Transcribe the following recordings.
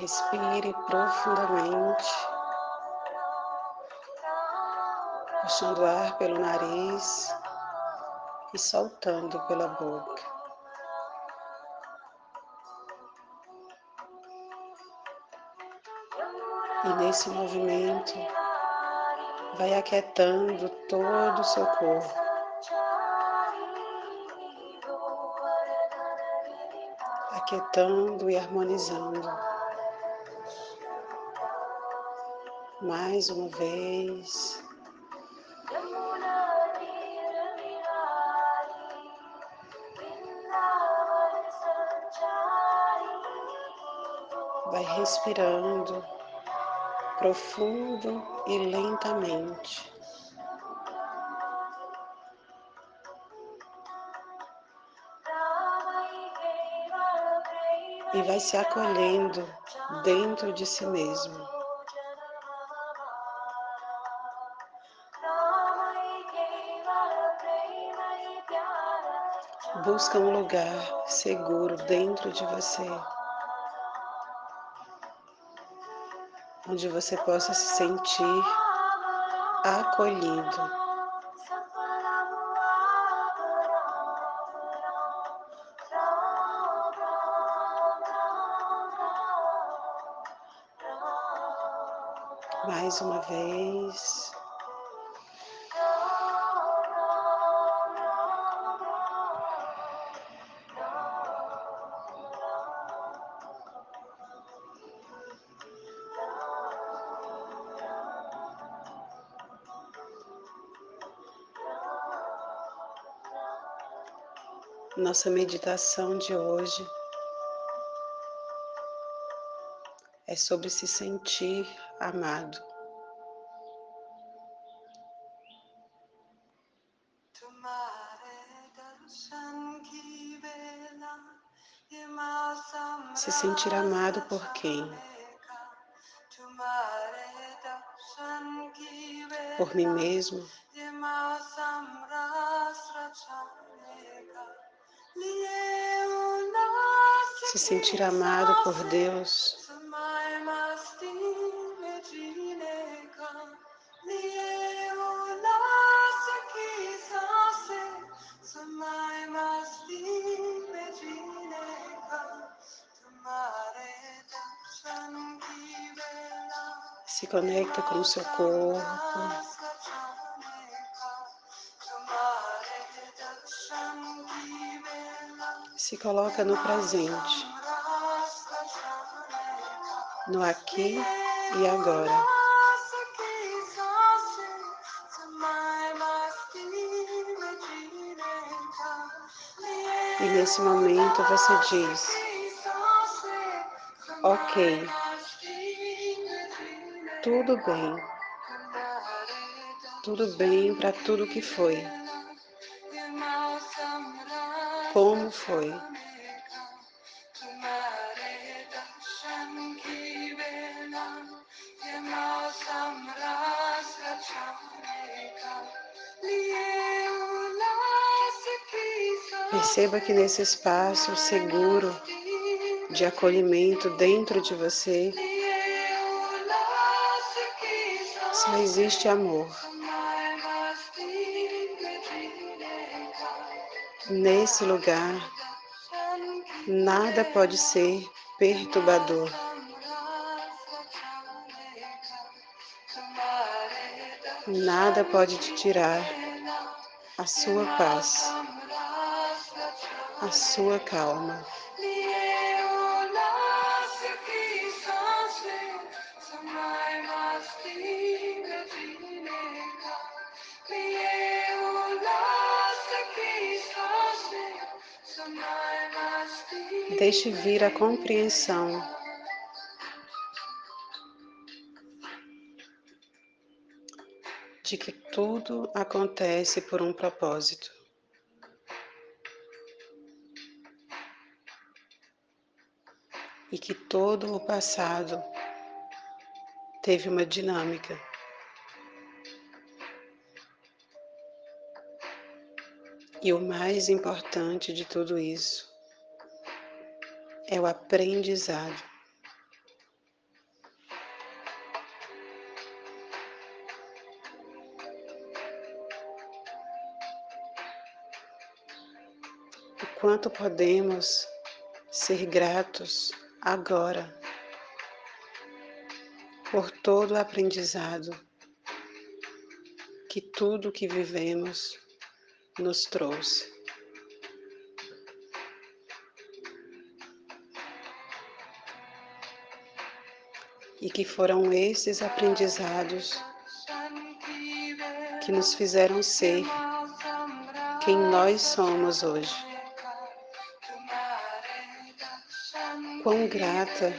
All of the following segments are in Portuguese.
Respire profundamente, puxando ar pelo nariz e soltando pela boca. E nesse movimento, vai aquietando todo o seu corpo. Aquietando e harmonizando. Mais uma vez. Vai respirando profundo e lentamente. E vai se acolhendo dentro de si mesmo. Busca um lugar seguro dentro de você. onde você possa se sentir acolhido. Mais uma vez. Nossa meditação de hoje é sobre se sentir amado. Se sentir amado por quem? Por mim mesmo? Se sentir amado por Deus. Se conecta com o seu corpo. Se coloca no presente, no aqui e agora. E nesse momento você diz: Ok, tudo bem, tudo bem para tudo que foi como foi. Perceba que nesse espaço seguro de acolhimento dentro de você só existe amor. Nesse lugar, nada pode ser perturbador. Nada pode te tirar a sua paz, a sua calma. Deixe vir a compreensão. De que tudo acontece por um propósito. E que todo o passado teve uma dinâmica. E o mais importante de tudo isso é o aprendizado. O quanto podemos ser gratos agora por todo o aprendizado que tudo que vivemos nos trouxe. E que foram esses aprendizados que nos fizeram ser quem nós somos hoje. Quão grata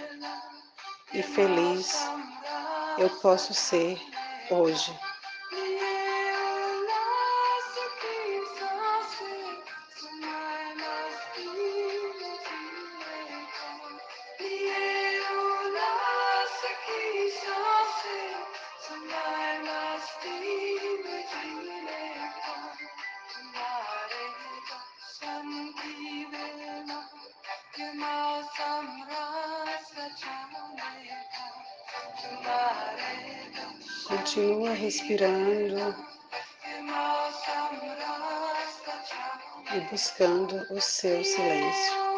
e feliz eu posso ser hoje. Continua respirando e buscando o seu silêncio.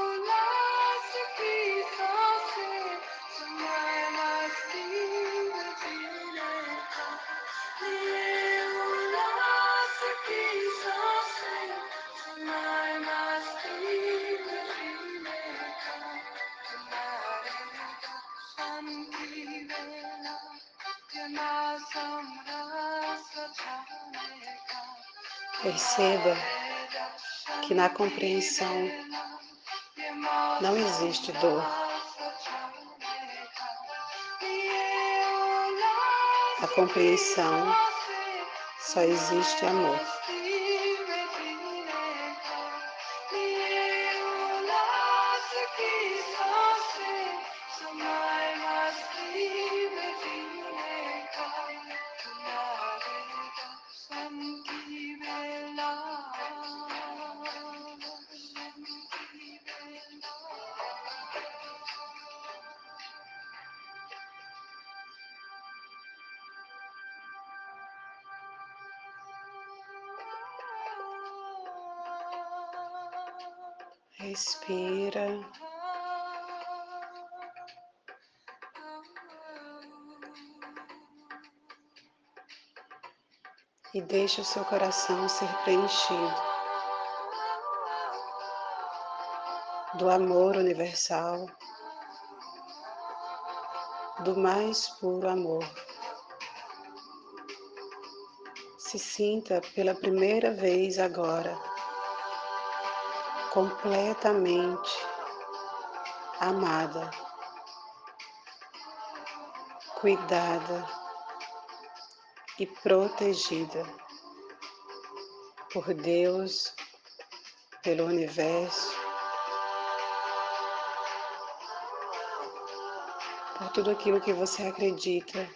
Perceba que na compreensão não existe dor. A compreensão só existe amor. Respira. E deixa o seu coração ser preenchido do amor universal, do mais puro amor. Se sinta pela primeira vez agora completamente amada, cuidada e protegida por Deus, pelo universo, por tudo aquilo que você acredita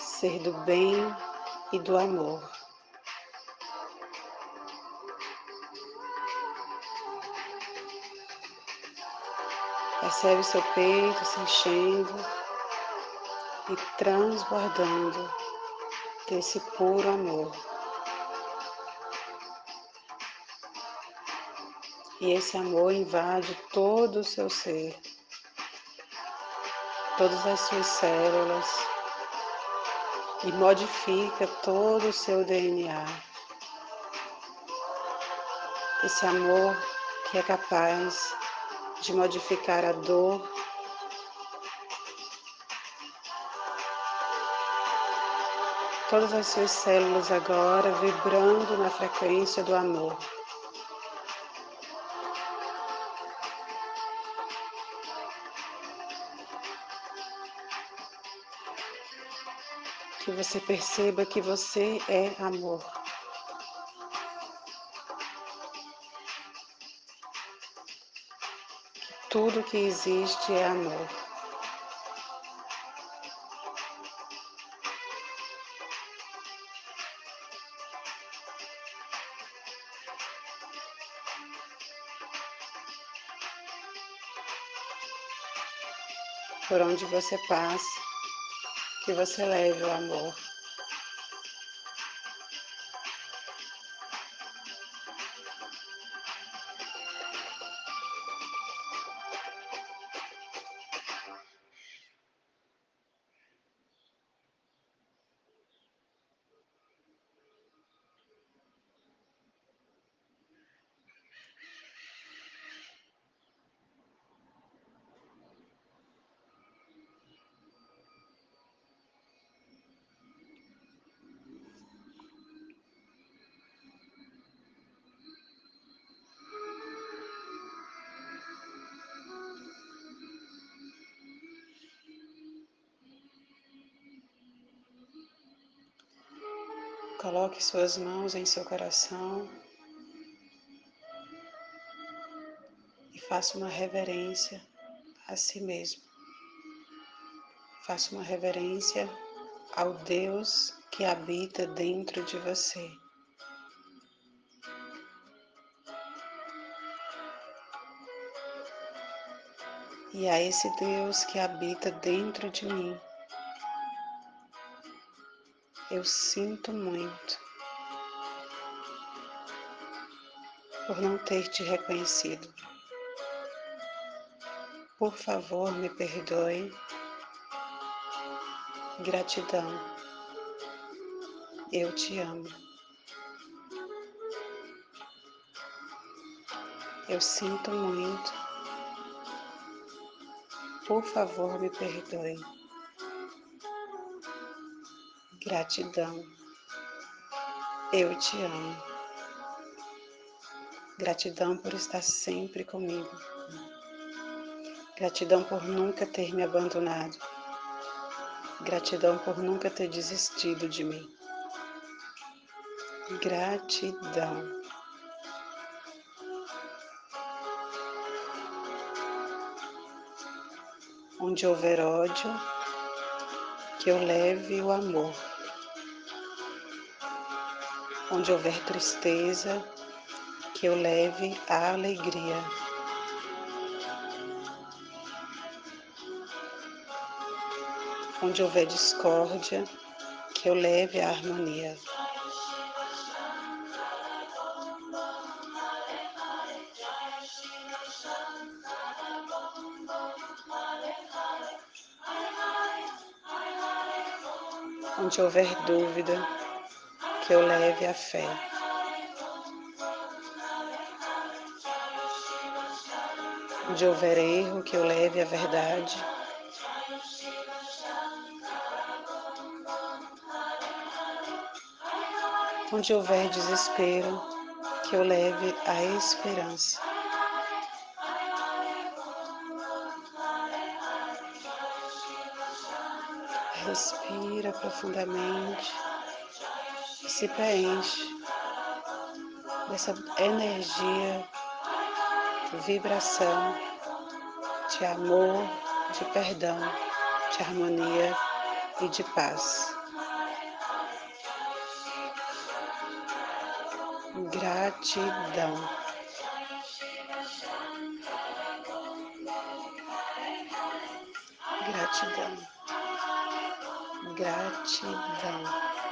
ser do bem e do amor. Percebe seu peito se enchendo e transbordando desse puro amor. E esse amor invade todo o seu ser, todas as suas células e modifica todo o seu DNA. Esse amor que é capaz de modificar a dor, todas as suas células agora vibrando na frequência do amor. Que você perceba que você é amor. Tudo que existe é amor. Por onde você passe, que você leve o amor. Coloque suas mãos em seu coração e faça uma reverência a si mesmo. Faça uma reverência ao Deus que habita dentro de você. E a esse Deus que habita dentro de mim, eu sinto muito por não ter te reconhecido. Por favor, me perdoe. Gratidão. Eu te amo. Eu sinto muito. Por favor, me perdoe. Gratidão. Eu te amo. Gratidão por estar sempre comigo. Gratidão por nunca ter me abandonado. Gratidão por nunca ter desistido de mim. Gratidão. Onde houver ódio, que eu leve o amor. Onde houver tristeza, que eu leve a alegria. Onde houver discórdia, que eu leve a harmonia. Onde houver dúvida, que eu leve a fé. Onde houver erro, que eu leve a verdade. Onde houver desespero, que eu leve a esperança. Respira profundamente se preenche dessa energia vibração de amor, de perdão, de harmonia e de paz. Gratidão. Gratidão. Gratidão.